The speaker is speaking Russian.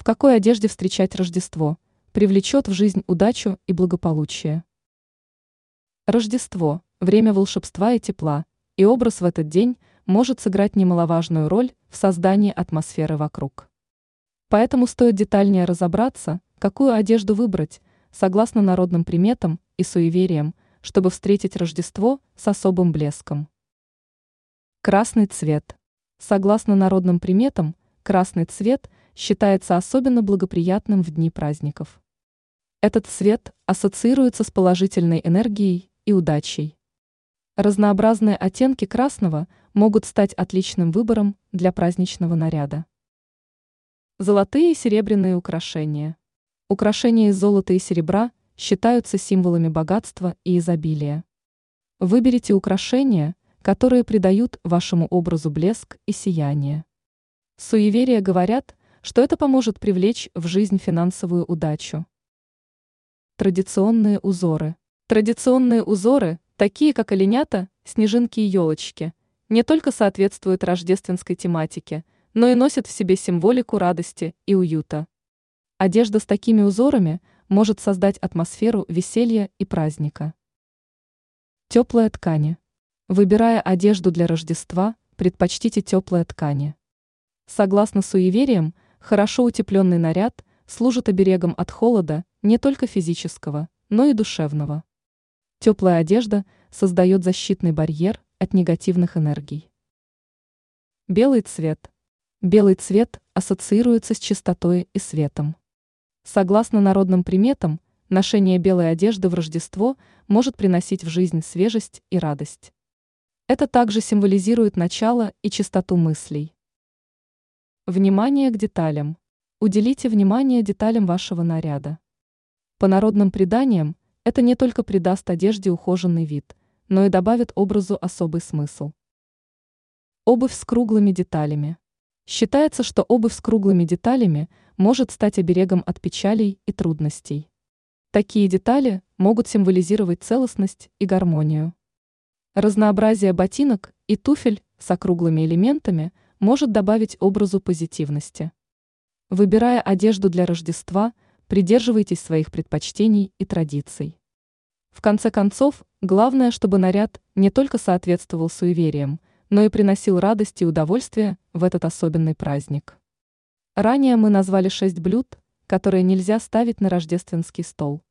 В какой одежде встречать Рождество? Привлечет в жизнь удачу и благополучие. Рождество – время волшебства и тепла, и образ в этот день может сыграть немаловажную роль в создании атмосферы вокруг. Поэтому стоит детальнее разобраться, какую одежду выбрать, согласно народным приметам и суевериям, чтобы встретить Рождество с особым блеском. Красный цвет. Согласно народным приметам, красный цвет считается особенно благоприятным в дни праздников. Этот цвет ассоциируется с положительной энергией и удачей. Разнообразные оттенки красного могут стать отличным выбором для праздничного наряда. Золотые и серебряные украшения. Украшения из золота и серебра считаются символами богатства и изобилия. Выберите украшения, которые придают вашему образу блеск и сияние. Суеверия говорят, что это поможет привлечь в жизнь финансовую удачу. Традиционные узоры. Традиционные узоры, такие как оленята, снежинки и елочки, не только соответствуют рождественской тематике, но и носят в себе символику радости и уюта. Одежда с такими узорами может создать атмосферу веселья и праздника. Теплые ткани. Выбирая одежду для Рождества, предпочтите теплые ткани. Согласно суевериям, хорошо утепленный наряд служит оберегом от холода не только физического, но и душевного. Теплая одежда создает защитный барьер от негативных энергий. Белый цвет. Белый цвет ассоциируется с чистотой и светом. Согласно народным приметам, ношение белой одежды в Рождество может приносить в жизнь свежесть и радость. Это также символизирует начало и чистоту мыслей. Внимание к деталям. Уделите внимание деталям вашего наряда. По народным преданиям, это не только придаст одежде ухоженный вид, но и добавит образу особый смысл. Обувь с круглыми деталями. Считается, что обувь с круглыми деталями может стать оберегом от печалей и трудностей. Такие детали могут символизировать целостность и гармонию. Разнообразие ботинок и туфель с округлыми элементами может добавить образу позитивности. Выбирая одежду для Рождества, придерживайтесь своих предпочтений и традиций. В конце концов, главное, чтобы наряд не только соответствовал суевериям, но и приносил радость и удовольствие в этот особенный праздник. Ранее мы назвали шесть блюд, которые нельзя ставить на рождественский стол.